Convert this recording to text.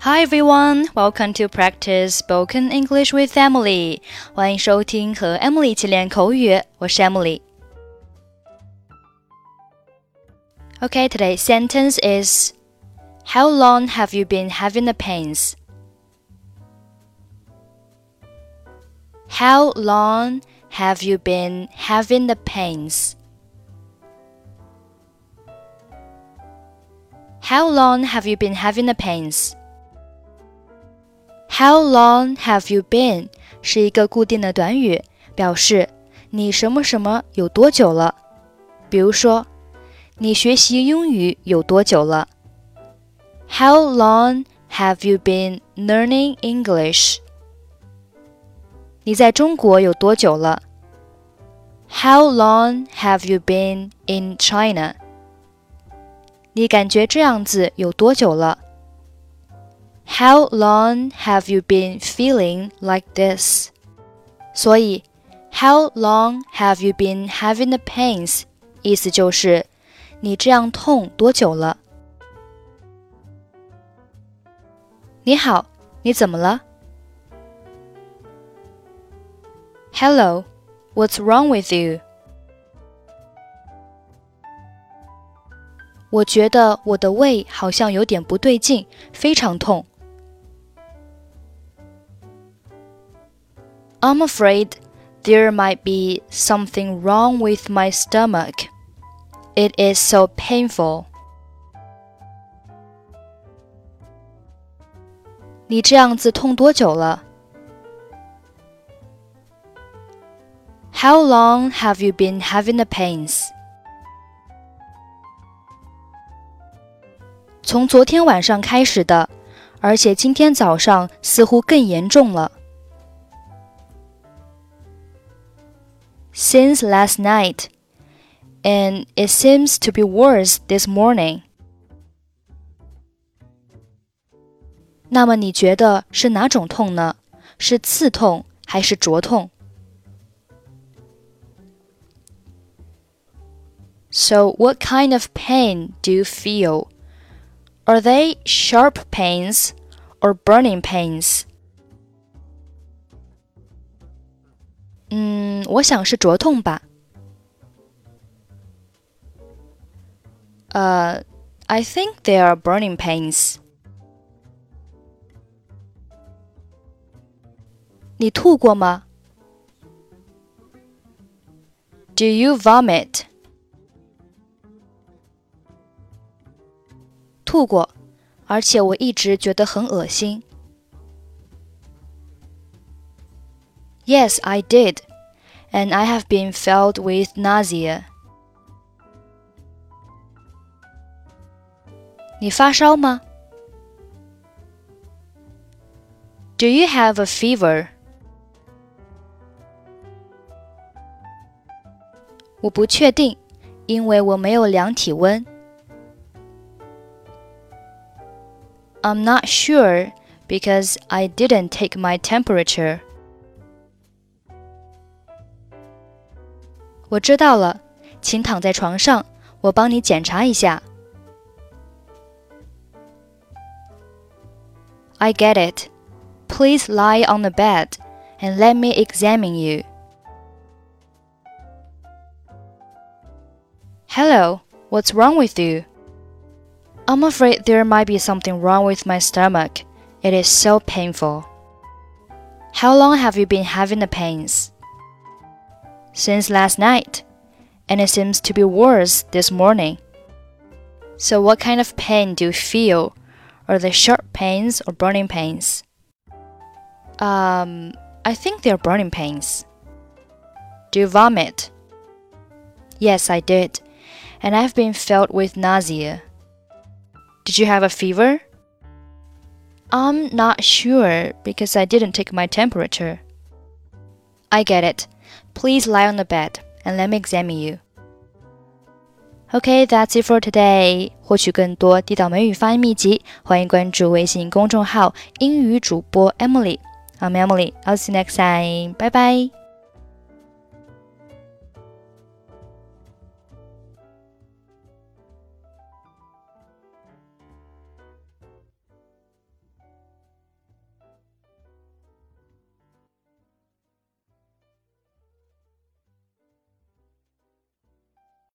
Hi everyone, welcome to practice spoken English with Emily. 欢迎收听和 Emily 一起练口语，我是 Emily。Okay, today's sentence is How long have you been having the pains? How long have you been having the pains? How long have you been having the pains? How long have you been 是一个固定的短语，表示你什么什么有多久了。比如说，你学习英语有多久了？How long have you been learning English？你在中国有多久了？How long have you been in China？你感觉这样子有多久了 ？how long have you been feeling like this? 所以，How long have you been having the pains？意思就是你这样痛多久了？你好，你怎么了？Hello, what's wrong with you? 我觉得我的胃好像有点不对劲，非常痛。 I'm afraid there might be something wrong with my stomach. It is so painful. 你这样子痛多久了？How long have you been having the pains? 从昨天晚上开始的，而且今天早上似乎更严重了。 since last night, and it seems to be worse this morning. 那么你觉得是哪种痛呢？是刺痛还是灼痛？So what kind of pain do you feel? Are they sharp pains or burning pains? 我想是灼痛吧。呃、uh,，I think they are burning pains。你吐过吗？Do you vomit？吐过，而且我一直觉得很恶心。Yes, I did, and I have been filled with nausea. 你发烧吗？Do you have a fever? 我不确定，因为我没有量体温。I'm not sure because I didn't take my temperature. 我知道了，请躺在床上，我帮你检查一下。I get it. Please lie on the bed and let me examine you. Hello, what's wrong with you? I'm afraid there might be something wrong with my stomach. It is so painful. How long have you been having the pains? Since last night, and it seems to be worse this morning. So, what kind of pain do you feel? Are they sharp pains or burning pains? Um, I think they're burning pains. Do you vomit? Yes, I did, and I've been filled with nausea. Did you have a fever? I'm not sure because I didn't take my temperature. I get it. Please lie on the bed and let me examine you. Okay, that's it for today. 获取更多地道美语发音秘籍，欢迎关注微信公众号“英语主播 Emily”。I'm Emily. I'll see you next time. Bye bye.